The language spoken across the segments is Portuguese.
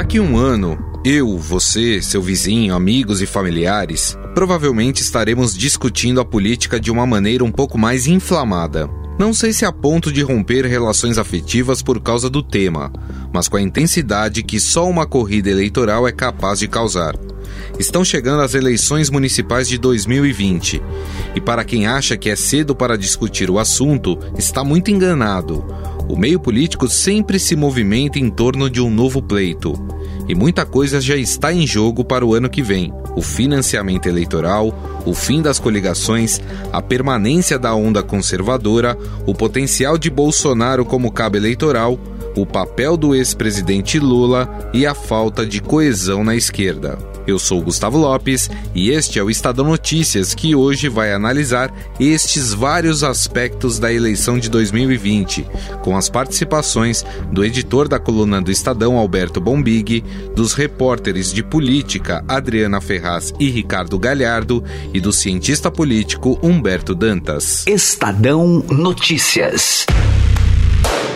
Daqui um ano, eu, você, seu vizinho, amigos e familiares, provavelmente estaremos discutindo a política de uma maneira um pouco mais inflamada. Não sei se a ponto de romper relações afetivas por causa do tema, mas com a intensidade que só uma corrida eleitoral é capaz de causar. Estão chegando as eleições municipais de 2020. E para quem acha que é cedo para discutir o assunto, está muito enganado. O meio político sempre se movimenta em torno de um novo pleito. E muita coisa já está em jogo para o ano que vem: o financiamento eleitoral, o fim das coligações, a permanência da onda conservadora, o potencial de Bolsonaro como cabo eleitoral, o papel do ex-presidente Lula e a falta de coesão na esquerda. Eu sou Gustavo Lopes e este é o Estadão Notícias que hoje vai analisar estes vários aspectos da eleição de 2020, com as participações do editor da coluna do Estadão Alberto Bombig, dos repórteres de política Adriana Ferraz e Ricardo Galhardo e do cientista político Humberto Dantas. Estadão Notícias.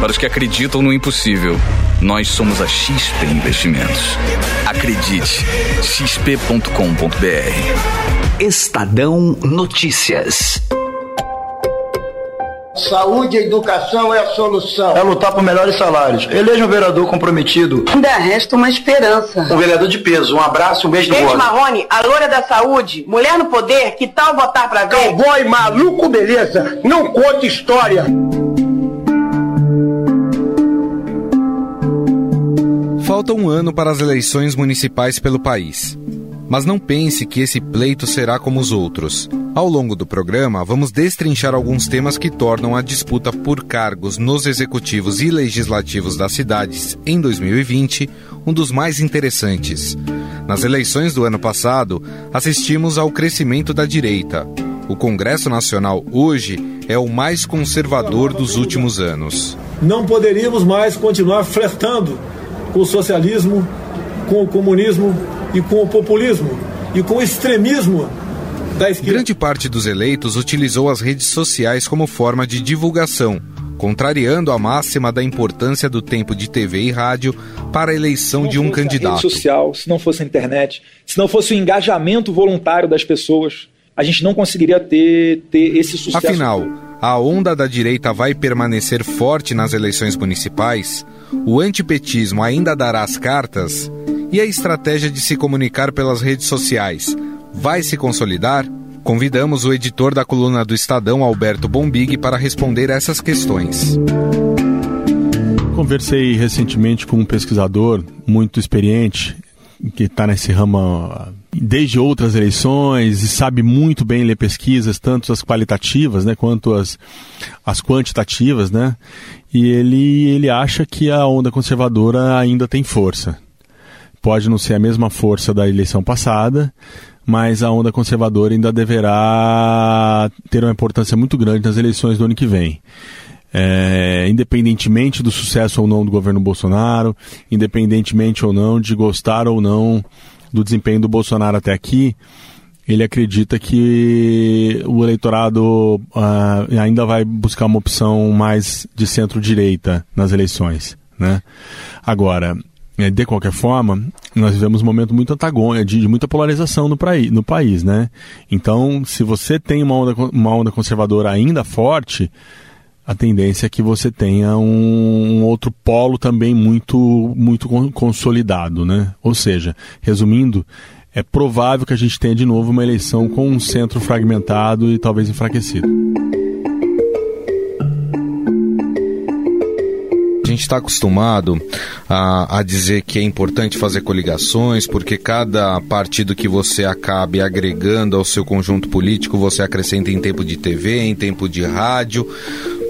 Para os que acreditam no impossível, nós somos a XP Investimentos. Acredite, xp.com.br. Estadão Notícias. Saúde e educação é a solução. É lutar por melhores salários. Eleja um vereador comprometido. Ainda resta uma esperança. Um vereador de peso. Um abraço, um beijo no Gente Marrone, a loura da saúde, mulher no poder, que tal votar pra ver? Cowboy maluco, beleza. Não conta história. Falta um ano para as eleições municipais pelo país. Mas não pense que esse pleito será como os outros. Ao longo do programa, vamos destrinchar alguns temas que tornam a disputa por cargos nos executivos e legislativos das cidades em 2020 um dos mais interessantes. Nas eleições do ano passado, assistimos ao crescimento da direita. O Congresso Nacional hoje é o mais conservador dos últimos anos. Não poderíamos mais continuar flertando com o socialismo, com o comunismo e com o populismo e com o extremismo da esquerda. Grande parte dos eleitos utilizou as redes sociais como forma de divulgação, contrariando a máxima da importância do tempo de TV e rádio para a eleição de um candidato. Se não fosse a rede social, se não fosse a internet, se não fosse o engajamento voluntário das pessoas, a gente não conseguiria ter, ter esse sucesso. Afinal, a onda da direita vai permanecer forte nas eleições municipais? O antipetismo ainda dará as cartas? E a estratégia de se comunicar pelas redes sociais vai se consolidar? Convidamos o editor da coluna do Estadão, Alberto Bombig, para responder essas questões. Conversei recentemente com um pesquisador muito experiente que está nesse ramo desde outras eleições e sabe muito bem ler pesquisas, tanto as qualitativas né, quanto as, as quantitativas, né? E ele, ele acha que a onda conservadora ainda tem força. Pode não ser a mesma força da eleição passada, mas a onda conservadora ainda deverá ter uma importância muito grande nas eleições do ano que vem. É, independentemente do sucesso ou não do governo Bolsonaro, independentemente ou não de gostar ou não do desempenho do Bolsonaro até aqui, ele acredita que o eleitorado uh, ainda vai buscar uma opção mais de centro-direita nas eleições. Né? Agora, é, de qualquer forma, nós vivemos um momento muito antagônico, de, de, muita polarização no, praí, no país, né? Então, se você tem uma onda, uma onda conservadora ainda forte, a tendência é que você tenha um, um outro polo também muito, muito consolidado, né? Ou seja, resumindo, é provável que a gente tenha de novo uma eleição com um centro fragmentado e talvez enfraquecido. Gente está acostumado a, a, dizer que é importante fazer coligações, porque cada partido que você acabe agregando ao seu conjunto político, você acrescenta em tempo de TV, em tempo de rádio.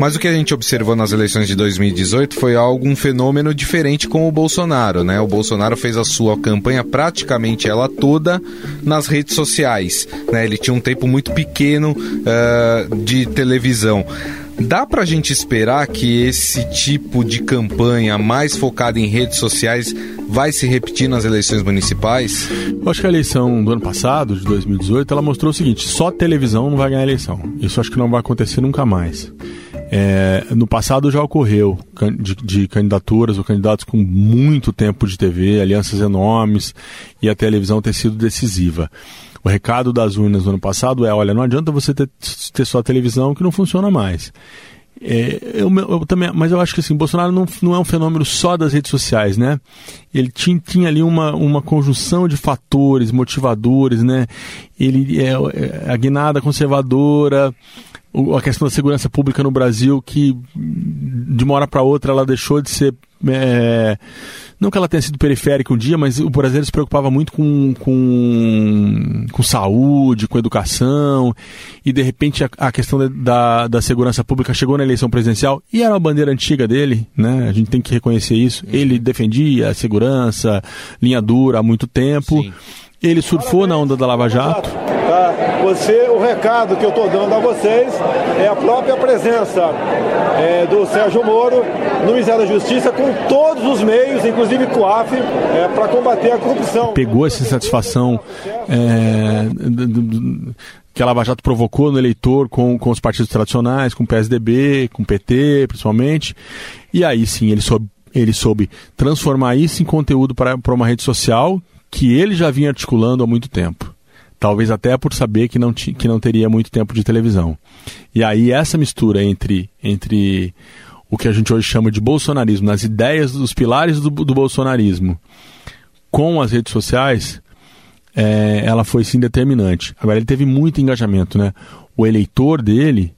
Mas o que a gente observou nas eleições de 2018 foi algo, um fenômeno diferente com o Bolsonaro, né? O Bolsonaro fez a sua campanha praticamente ela toda nas redes sociais, né? Ele tinha um tempo muito pequeno uh, de televisão. Dá pra gente esperar que esse tipo de campanha mais focada em redes sociais vai se repetir nas eleições municipais? Eu acho que a eleição do ano passado, de 2018, ela mostrou o seguinte: só televisão não vai ganhar eleição. Isso acho que não vai acontecer nunca mais. É, no passado já ocorreu de, de, candidaturas ou candidatos com muito tempo de TV, alianças enormes e a televisão ter sido decisiva. O recado das urnas no ano passado é: olha, não adianta você ter, ter só televisão que não funciona mais. É, eu, eu, também, mas eu acho que assim, Bolsonaro não, não é um fenômeno só das redes sociais, né? Ele tinha, tinha ali uma, uma conjunção de fatores motivadores, né? Ele é, é a guinada conservadora, a questão da segurança pública no Brasil, que de uma hora para outra ela deixou de ser. É, não que ela tenha sido periférica um dia, mas o brasileiro se preocupava muito com, com, com saúde, com educação, e de repente a, a questão da, da segurança pública chegou na eleição presidencial e era uma bandeira antiga dele, né? A gente tem que reconhecer isso. Uhum. Ele defendia a segurança, linha dura há muito tempo. Sim. Ele surfou na onda da Lava Jato. Você, o recado que eu estou dando a vocês é a própria presença é, do Sérgio Moro no Ministério da Justiça com todos os meios, inclusive com a AF, é, para combater a corrupção. Pegou essa satisfação é, que a Lava Jato provocou no eleitor com, com os partidos tradicionais, com o PSDB, com o PT, principalmente. E aí sim, ele soube, ele soube transformar isso em conteúdo para uma rede social que ele já vinha articulando há muito tempo. Talvez até por saber que não, que não teria muito tempo de televisão. E aí essa mistura entre, entre o que a gente hoje chama de bolsonarismo, nas ideias dos pilares do, do bolsonarismo, com as redes sociais, é, ela foi sim determinante. Agora ele teve muito engajamento, né? O eleitor dele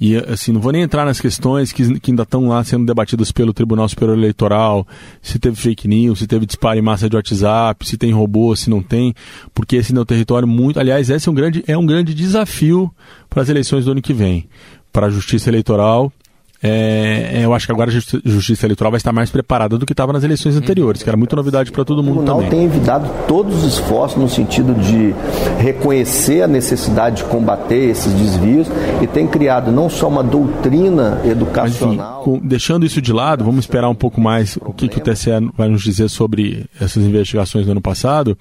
e assim, não vou nem entrar nas questões que, que ainda estão lá sendo debatidas pelo Tribunal Superior Eleitoral, se teve fake news, se teve disparo em massa de WhatsApp, se tem robô, se não tem, porque esse é um território muito. Aliás, esse é um grande, é um grande desafio para as eleições do ano que vem. Para a justiça eleitoral é, é, eu acho que agora a Justiça Eleitoral vai estar mais preparada do que estava nas eleições anteriores, que era muita novidade para todo mundo também. O Tribunal tem evitado todos os esforços no sentido de reconhecer a necessidade de combater esses desvios e tem criado não só uma doutrina educacional. Mas, enfim, deixando isso de lado, vamos esperar um pouco mais o que, que o TSE vai nos dizer sobre essas investigações do ano passado.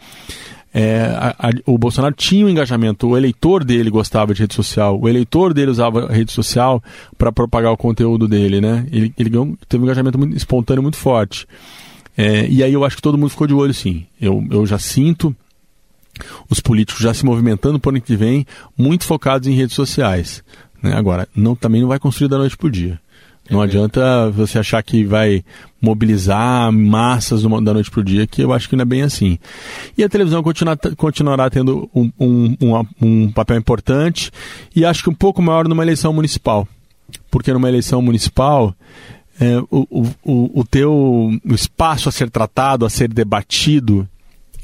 É, a, a, o Bolsonaro tinha um engajamento, o eleitor dele gostava de rede social, o eleitor dele usava rede social para propagar o conteúdo dele, né? Ele, ele teve um engajamento muito espontâneo muito forte. É, e aí eu acho que todo mundo ficou de olho sim. Eu, eu já sinto os políticos já se movimentando por ano que vem, muito focados em redes sociais. Né? Agora, não, também não vai construir da noite para o dia. Não é adianta você achar que vai mobilizar massas da noite para o dia, que eu acho que não é bem assim. E a televisão continua, continuará tendo um, um, um, um papel importante e acho que um pouco maior numa eleição municipal. Porque numa eleição municipal, é, o, o, o teu o espaço a ser tratado, a ser debatido,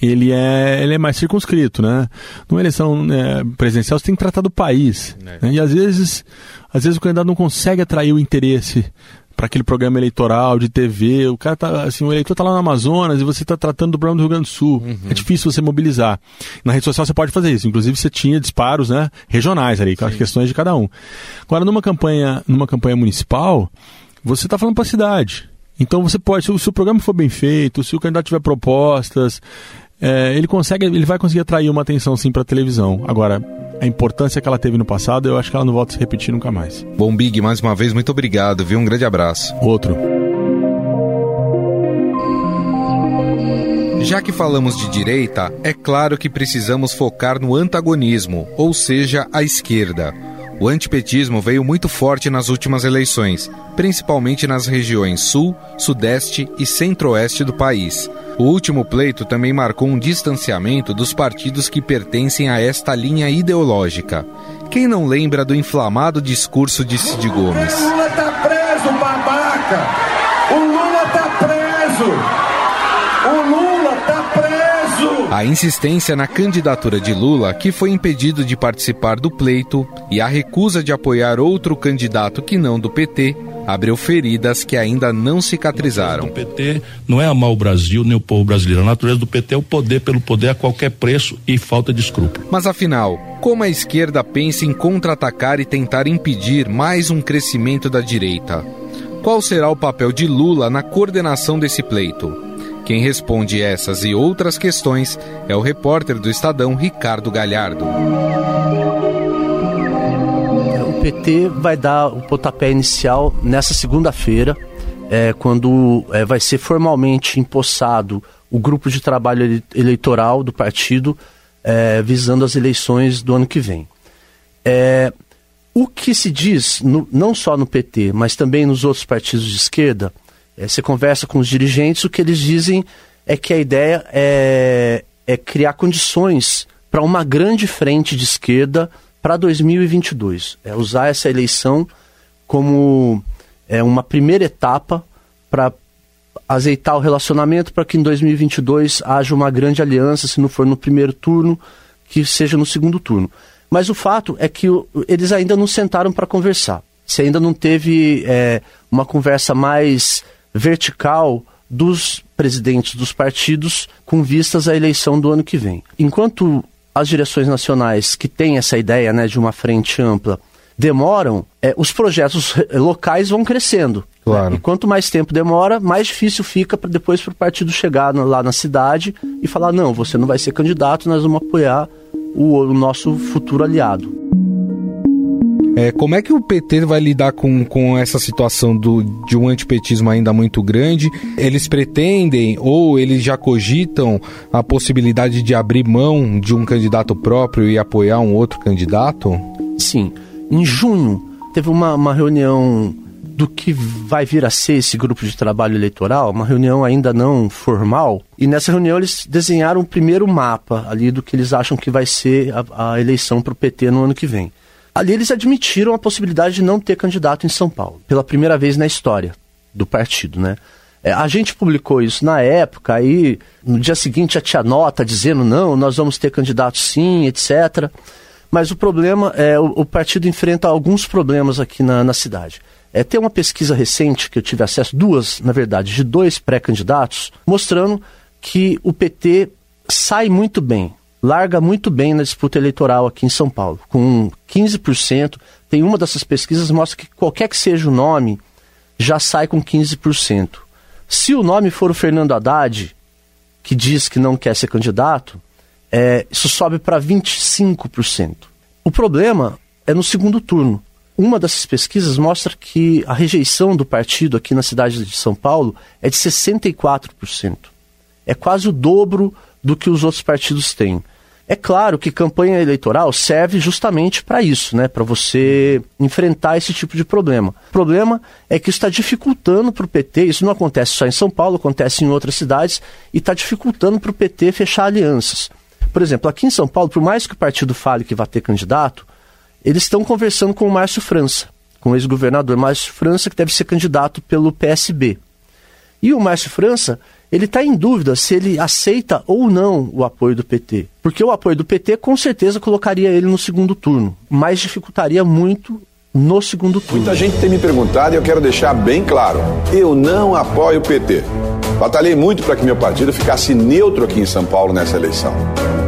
ele é, ele é mais circunscrito, né? Numa eleição é, presidencial, você tem que tratar do país. É. Né? E às vezes, às vezes o candidato não consegue atrair o interesse para aquele programa eleitoral de TV. O cara tá, assim, o eleitor está lá no Amazonas e você está tratando do problema do Rio Grande do Sul. Uhum. É difícil você mobilizar. Na rede social você pode fazer isso. Inclusive você tinha disparos, né, regionais ali, com as questões de cada um. Agora numa campanha, numa campanha municipal, você está falando para a cidade. Então você pode, se o, se o programa for bem feito, se o candidato tiver propostas, é, ele consegue, ele vai conseguir atrair uma atenção sim para a televisão. Agora, a importância que ela teve no passado, eu acho que ela não volta a se repetir nunca mais. Bom, Big, mais uma vez, muito obrigado, viu? Um grande abraço. Outro. Já que falamos de direita, é claro que precisamos focar no antagonismo, ou seja, a esquerda. O antipetismo veio muito forte nas últimas eleições, principalmente nas regiões sul, sudeste e centro-oeste do país. O último pleito também marcou um distanciamento dos partidos que pertencem a esta linha ideológica. Quem não lembra do inflamado discurso de Cid Gomes? O Lula tá preso, babaca! O Lula tá preso! O Lula! A insistência na candidatura de Lula, que foi impedido de participar do pleito, e a recusa de apoiar outro candidato que não do PT, abriu feridas que ainda não cicatrizaram. O PT não é amar o Brasil nem o povo brasileiro. A natureza do PT é o poder pelo poder a qualquer preço e falta de escrúpulo. Mas afinal, como a esquerda pensa em contra-atacar e tentar impedir mais um crescimento da direita? Qual será o papel de Lula na coordenação desse pleito? Quem responde essas e outras questões é o repórter do Estadão Ricardo Galhardo. O PT vai dar o pontapé inicial nessa segunda-feira, é, quando é, vai ser formalmente empossado o grupo de trabalho eleitoral do partido é, visando as eleições do ano que vem. É, o que se diz, no, não só no PT, mas também nos outros partidos de esquerda, é, você conversa com os dirigentes, o que eles dizem é que a ideia é, é criar condições para uma grande frente de esquerda para 2022. É usar essa eleição como é, uma primeira etapa para azeitar o relacionamento para que em 2022 haja uma grande aliança, se não for no primeiro turno, que seja no segundo turno. Mas o fato é que eles ainda não sentaram para conversar. Se ainda não teve é, uma conversa mais vertical dos presidentes dos partidos com vistas à eleição do ano que vem. Enquanto as direções nacionais que têm essa ideia né, de uma frente ampla demoram, é, os projetos locais vão crescendo. Claro. Né? E quanto mais tempo demora, mais difícil fica para depois para o partido chegar no, lá na cidade e falar: não, você não vai ser candidato, nós vamos apoiar o, o nosso futuro aliado. É, como é que o PT vai lidar com, com essa situação do, de um antipetismo ainda muito grande? Eles pretendem ou eles já cogitam a possibilidade de abrir mão de um candidato próprio e apoiar um outro candidato? Sim. Em junho, teve uma, uma reunião do que vai vir a ser esse grupo de trabalho eleitoral, uma reunião ainda não formal, e nessa reunião eles desenharam o primeiro mapa ali do que eles acham que vai ser a, a eleição para o PT no ano que vem. Ali eles admitiram a possibilidade de não ter candidato em São Paulo, pela primeira vez na história do partido, né? É, a gente publicou isso na época, aí no dia seguinte já tinha nota dizendo não, nós vamos ter candidato sim, etc. Mas o problema é o, o partido enfrenta alguns problemas aqui na, na cidade. É, tem uma pesquisa recente que eu tive acesso, duas, na verdade, de dois pré-candidatos, mostrando que o PT sai muito bem larga muito bem na disputa eleitoral aqui em São Paulo, com 15%. Tem uma dessas pesquisas mostra que qualquer que seja o nome, já sai com 15%. Se o nome for o Fernando Haddad, que diz que não quer ser candidato, é, isso sobe para 25%. O problema é no segundo turno. Uma dessas pesquisas mostra que a rejeição do partido aqui na cidade de São Paulo é de 64%. É quase o dobro do que os outros partidos têm. É claro que campanha eleitoral serve justamente para isso, né? Para você enfrentar esse tipo de problema. O problema é que isso está dificultando para o PT, isso não acontece só em São Paulo, acontece em outras cidades, e está dificultando para o PT fechar alianças. Por exemplo, aqui em São Paulo, por mais que o partido fale que vai ter candidato, eles estão conversando com o Márcio França, com o ex-governador Márcio França, que deve ser candidato pelo PSB. E o Márcio França ele está em dúvida se ele aceita ou não o apoio do PT. Porque o apoio do PT com certeza colocaria ele no segundo turno, mas dificultaria muito no segundo turno. Muita gente tem me perguntado e eu quero deixar bem claro: eu não apoio o PT. Batalhei muito para que meu partido ficasse neutro aqui em São Paulo nessa eleição.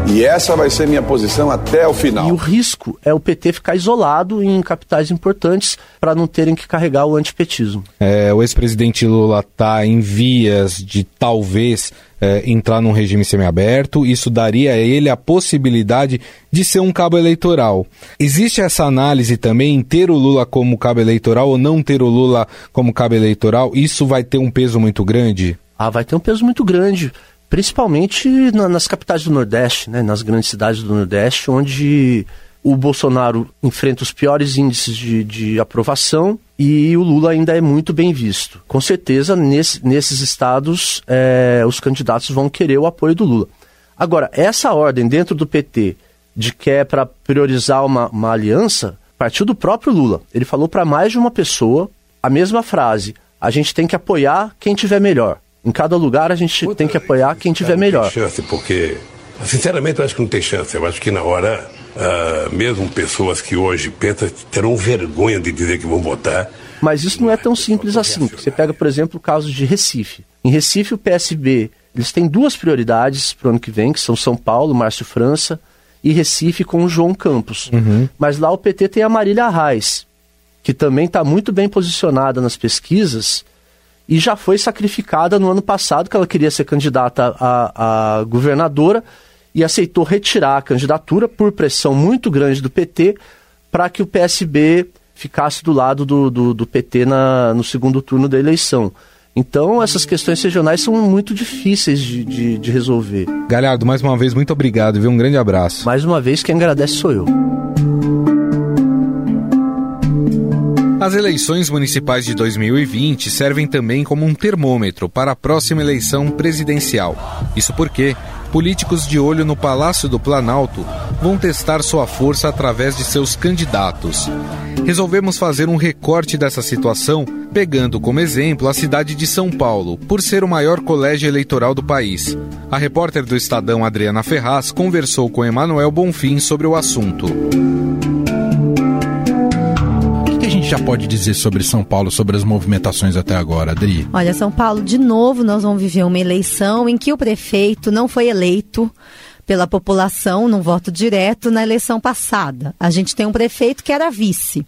E essa vai ser minha posição até o final. E o risco é o PT ficar isolado em capitais importantes para não terem que carregar o antipetismo. É, o ex-presidente Lula está em vias de talvez é, entrar num regime semiaberto. Isso daria a ele a possibilidade de ser um cabo eleitoral. Existe essa análise também em ter o Lula como cabo eleitoral ou não ter o Lula como cabo eleitoral? Isso vai ter um peso muito grande? Ah, vai ter um peso muito grande principalmente na, nas capitais do Nordeste, né, nas grandes cidades do Nordeste, onde o Bolsonaro enfrenta os piores índices de, de aprovação e o Lula ainda é muito bem visto. Com certeza, nesse, nesses estados, é, os candidatos vão querer o apoio do Lula. Agora, essa ordem dentro do PT de que é para priorizar uma, uma aliança partiu do próprio Lula. Ele falou para mais de uma pessoa a mesma frase: a gente tem que apoiar quem tiver melhor. Em cada lugar a gente Puta, tem que apoiar quem tiver melhor. Não tem chance, porque, sinceramente, eu acho que não tem chance. Eu acho que na hora, uh, mesmo pessoas que hoje pensam terão vergonha de dizer que vão votar, Mas isso não é tão simples assim. Você pega, por exemplo, o caso de Recife. Em Recife, o PSB eles têm duas prioridades para o ano que vem, que são São Paulo, Márcio França, e Recife com o João Campos. Uhum. Mas lá o PT tem a Marília Reis, que também está muito bem posicionada nas pesquisas e já foi sacrificada no ano passado, que ela queria ser candidata a, a governadora e aceitou retirar a candidatura por pressão muito grande do PT para que o PSB ficasse do lado do, do, do PT na, no segundo turno da eleição. Então, essas questões regionais são muito difíceis de, de, de, resolver. Galhardo, mais uma vez, muito obrigado, viu? Um grande abraço. Mais uma vez, quem agradece sou eu. As eleições municipais de 2020 servem também como um termômetro para a próxima eleição presidencial. Isso porque políticos de olho no Palácio do Planalto vão testar sua força através de seus candidatos. Resolvemos fazer um recorte dessa situação, pegando como exemplo a cidade de São Paulo, por ser o maior colégio eleitoral do país. A repórter do Estadão Adriana Ferraz conversou com Emanuel Bonfim sobre o assunto já pode dizer sobre São Paulo, sobre as movimentações até agora, Adri? Olha, São Paulo, de novo, nós vamos viver uma eleição em que o prefeito não foi eleito pela população num voto direto na eleição passada. A gente tem um prefeito que era vice.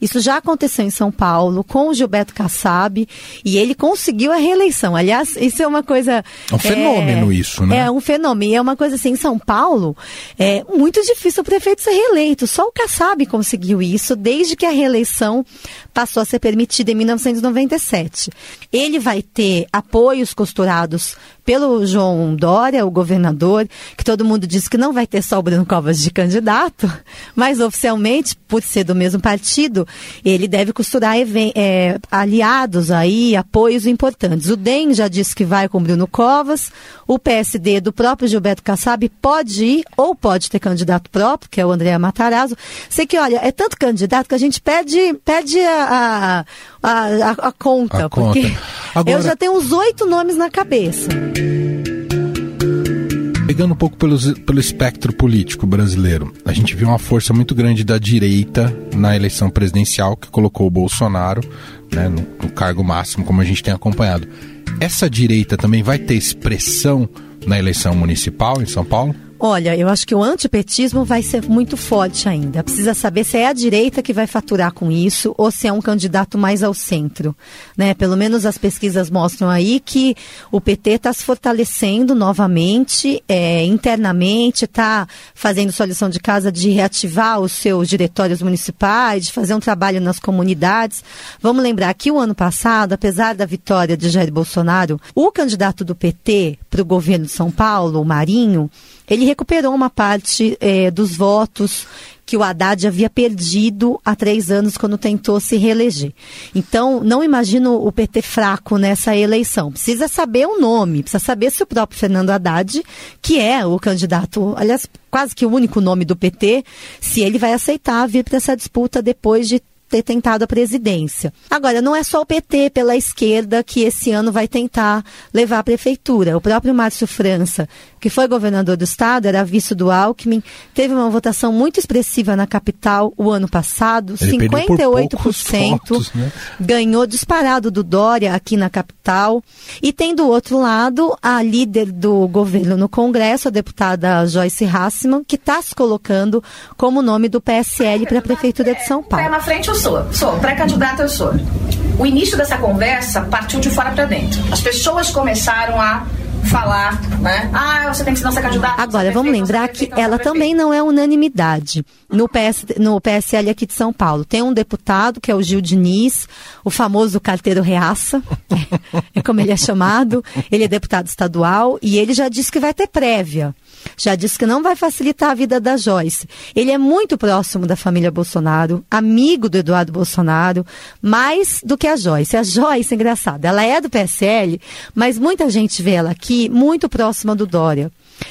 Isso já aconteceu em São Paulo com o Gilberto Kassab e ele conseguiu a reeleição. Aliás, isso é uma coisa. É um fenômeno é, isso, né? É um fenômeno. E é uma coisa assim, em São Paulo, é muito difícil o prefeito ser reeleito. Só o Kassab conseguiu isso desde que a reeleição passou a ser permitida em 1997. Ele vai ter apoios costurados pelo João Dória, o governador, que todo mundo diz que não vai ter só o Bruno Covas de candidato, mas oficialmente, por ser do mesmo partido, ele deve costurar é, aliados aí, apoios importantes. O DEM já disse que vai com o Bruno Covas, o PSD do próprio Gilberto Kassab pode ir ou pode ter candidato próprio, que é o André Matarazzo. Sei que, olha, é tanto candidato que a gente pede, pede a, a, a, a conta, a porque conta. Agora... eu já tenho uns oito nomes na cabeça. Pegando um pouco pelos, pelo espectro político brasileiro, a gente viu uma força muito grande da direita na eleição presidencial que colocou o Bolsonaro né, no, no cargo máximo, como a gente tem acompanhado. Essa direita também vai ter expressão na eleição municipal em São Paulo? Olha, eu acho que o antipetismo vai ser muito forte ainda. Precisa saber se é a direita que vai faturar com isso ou se é um candidato mais ao centro. Né? Pelo menos as pesquisas mostram aí que o PT está se fortalecendo novamente, é, internamente, está fazendo sua lição de casa de reativar os seus diretórios municipais, de fazer um trabalho nas comunidades. Vamos lembrar que o ano passado, apesar da vitória de Jair Bolsonaro, o candidato do PT para o governo de São Paulo, o Marinho, ele recuperou uma parte é, dos votos que o Haddad havia perdido há três anos quando tentou se reeleger. Então, não imagino o PT fraco nessa eleição. Precisa saber o nome, precisa saber se o próprio Fernando Haddad, que é o candidato, aliás, quase que o único nome do PT, se ele vai aceitar vir para essa disputa depois de ter tentado a presidência. Agora, não é só o PT pela esquerda que esse ano vai tentar levar a prefeitura. O próprio Márcio França, que foi governador do estado, era vice do Alckmin, teve uma votação muito expressiva na capital o ano passado, Ele 58%, votos, né? ganhou disparado do Dória aqui na capital. E tem do outro lado a líder do governo no Congresso, a deputada Joyce Hassman, que está se colocando como nome do PSL para a prefeitura de São Paulo. Pé na frente eu sou, sou pré-candidata eu sou. O início dessa conversa partiu de fora para dentro. As pessoas começaram a falar, né? Ah, você tem que se não ser candidato. Agora, vamos lembrar que ela também não é unanimidade no, PS, no PSL aqui de São Paulo. Tem um deputado, que é o Gil Diniz, o famoso carteiro reaça, é como ele é chamado. Ele é deputado estadual e ele já disse que vai ter prévia já disse que não vai facilitar a vida da Joyce. Ele é muito próximo da família Bolsonaro, amigo do Eduardo Bolsonaro, mais do que a Joyce. A Joyce, engraçada, ela é do PSL, mas muita gente vê ela aqui muito próxima do Dória.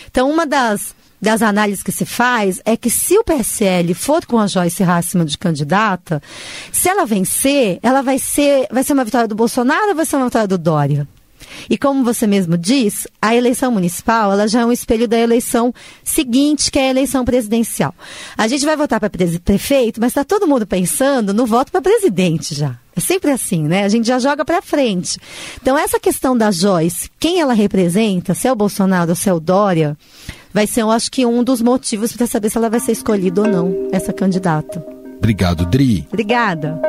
Então, uma das das análises que se faz é que se o PSL for com a Joyce Hassman de candidata, se ela vencer, ela vai ser, vai ser uma vitória do Bolsonaro ou vai ser uma vitória do Dória? E como você mesmo diz, a eleição municipal ela já é um espelho da eleição seguinte, que é a eleição presidencial. A gente vai votar para prefeito, mas está todo mundo pensando no voto para presidente já. É sempre assim, né? A gente já joga para frente. Então, essa questão da Joyce, quem ela representa, se é o Bolsonaro ou se é o Dória, vai ser, eu acho que, um dos motivos para saber se ela vai ser escolhida ou não, essa candidata. Obrigado, Dri. Obrigada.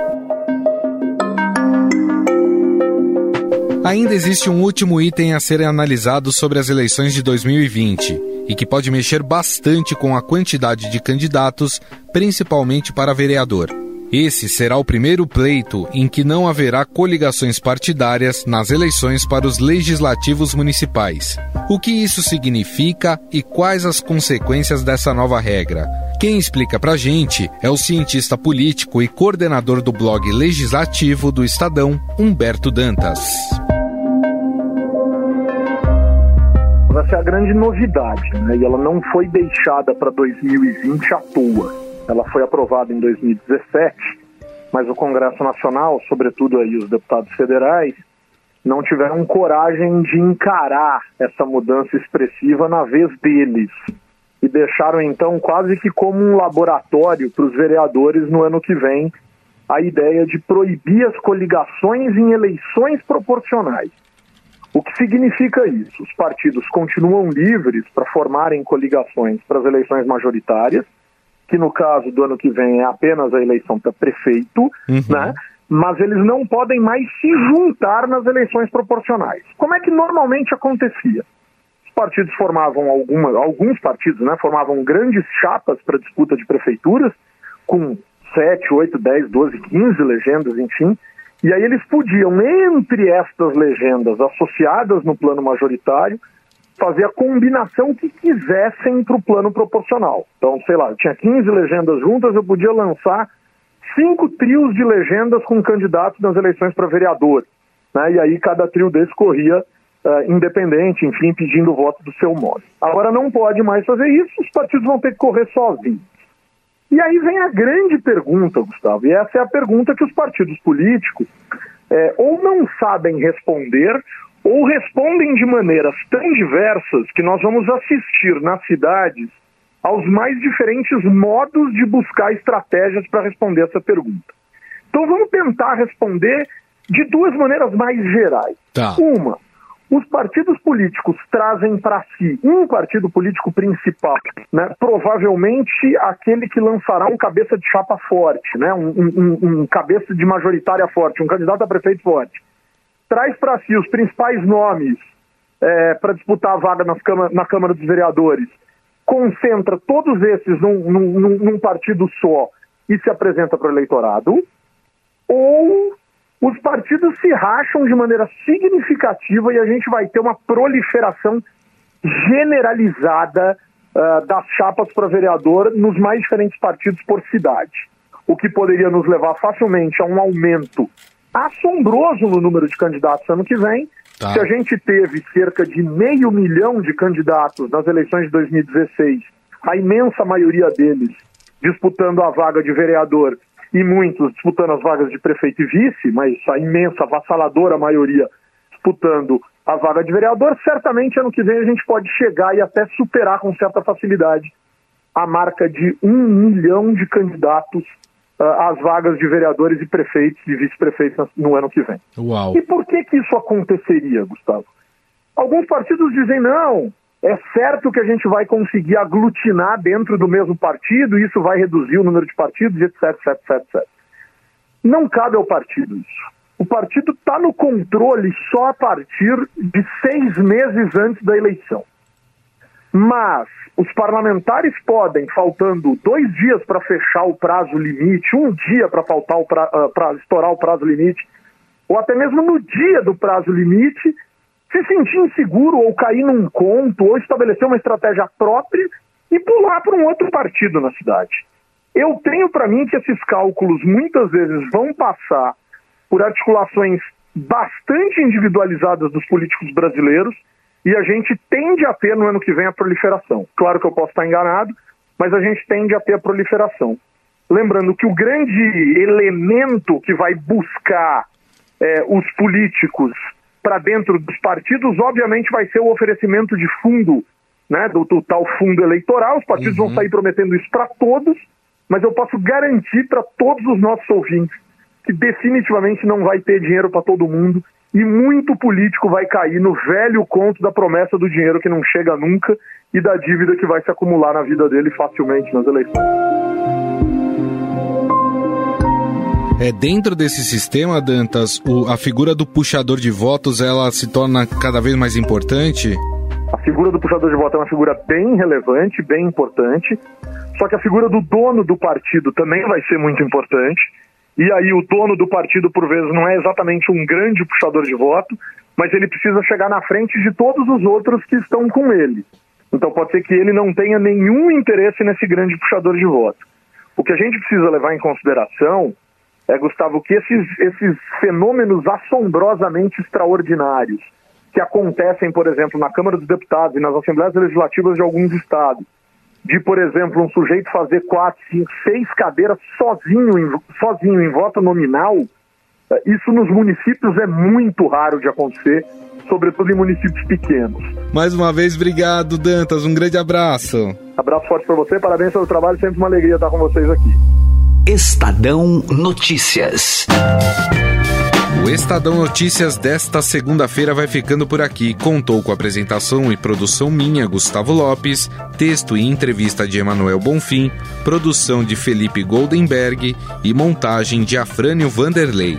Ainda existe um último item a ser analisado sobre as eleições de 2020 e que pode mexer bastante com a quantidade de candidatos, principalmente para vereador. Esse será o primeiro pleito em que não haverá coligações partidárias nas eleições para os legislativos municipais. O que isso significa e quais as consequências dessa nova regra? Quem explica pra gente é o cientista político e coordenador do blog legislativo do Estadão, Humberto Dantas. Essa é a grande novidade, né? E ela não foi deixada para 2020 à toa. Ela foi aprovada em 2017, mas o Congresso Nacional, sobretudo aí os deputados federais, não tiveram coragem de encarar essa mudança expressiva na vez deles e deixaram então quase que como um laboratório para os vereadores no ano que vem a ideia de proibir as coligações em eleições proporcionais. O que significa isso? Os partidos continuam livres para formarem coligações para as eleições majoritárias, que no caso do ano que vem é apenas a eleição para prefeito, uhum. né? mas eles não podem mais se juntar nas eleições proporcionais. Como é que normalmente acontecia? Os partidos formavam alguma, alguns partidos, né, formavam grandes chapas para disputa de prefeituras, com 7, 8, 10, 12, 15 legendas, enfim, e aí eles podiam, entre estas legendas associadas no plano majoritário, fazer a combinação que quisessem para o plano proporcional. Então, sei lá, tinha 15 legendas juntas, eu podia lançar cinco trios de legendas com candidatos nas eleições para vereador. Né? E aí cada trio desse corria uh, independente, enfim, pedindo o voto do seu modo. Agora não pode mais fazer isso, os partidos vão ter que correr sozinhos. E aí vem a grande pergunta, Gustavo, e essa é a pergunta que os partidos políticos é, ou não sabem responder, ou respondem de maneiras tão diversas que nós vamos assistir nas cidades aos mais diferentes modos de buscar estratégias para responder essa pergunta. Então vamos tentar responder de duas maneiras mais gerais. Tá. Uma, os partidos políticos trazem para si um partido político principal, né, provavelmente aquele que lançará um cabeça de chapa forte, né, um, um, um cabeça de majoritária forte, um candidato a prefeito forte. Traz para si os principais nomes é, para disputar a vaga nas na Câmara dos Vereadores, concentra todos esses num, num, num partido só e se apresenta para o eleitorado, ou os partidos se racham de maneira significativa e a gente vai ter uma proliferação generalizada uh, das chapas para vereador nos mais diferentes partidos por cidade, o que poderia nos levar facilmente a um aumento assombroso no número de candidatos ano que vem. Tá. Se a gente teve cerca de meio milhão de candidatos nas eleições de 2016, a imensa maioria deles disputando a vaga de vereador e muitos disputando as vagas de prefeito e vice, mas a imensa, avassaladora maioria disputando a vaga de vereador, certamente ano que vem a gente pode chegar e até superar com certa facilidade a marca de um milhão de candidatos uh, às vagas de vereadores e prefeitos e vice-prefeitos no ano que vem. Uau. E por que, que isso aconteceria, Gustavo? Alguns partidos dizem não, é certo que a gente vai conseguir aglutinar dentro do mesmo partido, isso vai reduzir o número de partidos, etc, etc, etc. Não cabe ao partido isso. O partido está no controle só a partir de seis meses antes da eleição. Mas os parlamentares podem, faltando dois dias para fechar o prazo limite, um dia para uh, estourar o prazo limite, ou até mesmo no dia do prazo limite, se sentir inseguro ou cair num conto ou estabelecer uma estratégia própria e pular para um outro partido na cidade. Eu tenho para mim que esses cálculos muitas vezes vão passar por articulações bastante individualizadas dos políticos brasileiros e a gente tende a ter no ano que vem a proliferação. Claro que eu posso estar enganado, mas a gente tende a ter a proliferação. Lembrando que o grande elemento que vai buscar é, os políticos para dentro dos partidos, obviamente vai ser o oferecimento de fundo, né, do, do tal fundo eleitoral. Os partidos uhum. vão sair prometendo isso para todos, mas eu posso garantir para todos os nossos ouvintes que definitivamente não vai ter dinheiro para todo mundo e muito político vai cair no velho conto da promessa do dinheiro que não chega nunca e da dívida que vai se acumular na vida dele facilmente nas eleições. É, dentro desse sistema, Dantas, o, a figura do puxador de votos ela se torna cada vez mais importante? A figura do puxador de votos é uma figura bem relevante, bem importante. Só que a figura do dono do partido também vai ser muito importante. E aí o dono do partido, por vezes, não é exatamente um grande puxador de voto, mas ele precisa chegar na frente de todos os outros que estão com ele. Então pode ser que ele não tenha nenhum interesse nesse grande puxador de voto. O que a gente precisa levar em consideração é, Gustavo, que esses, esses fenômenos assombrosamente extraordinários que acontecem, por exemplo, na Câmara dos Deputados e nas Assembleias Legislativas de alguns estados, de, por exemplo, um sujeito fazer quatro, cinco, seis cadeiras sozinho, em, sozinho em voto nominal, é, isso nos municípios é muito raro de acontecer, sobretudo em municípios pequenos. Mais uma vez, obrigado, Dantas. Um grande abraço. Abraço forte para você, parabéns pelo trabalho, sempre uma alegria estar com vocês aqui. Estadão Notícias. O Estadão Notícias desta segunda-feira vai ficando por aqui. Contou com apresentação e produção minha, Gustavo Lopes, texto e entrevista de Emanuel Bonfim, produção de Felipe Goldenberg e montagem de Afrânio Vanderlei.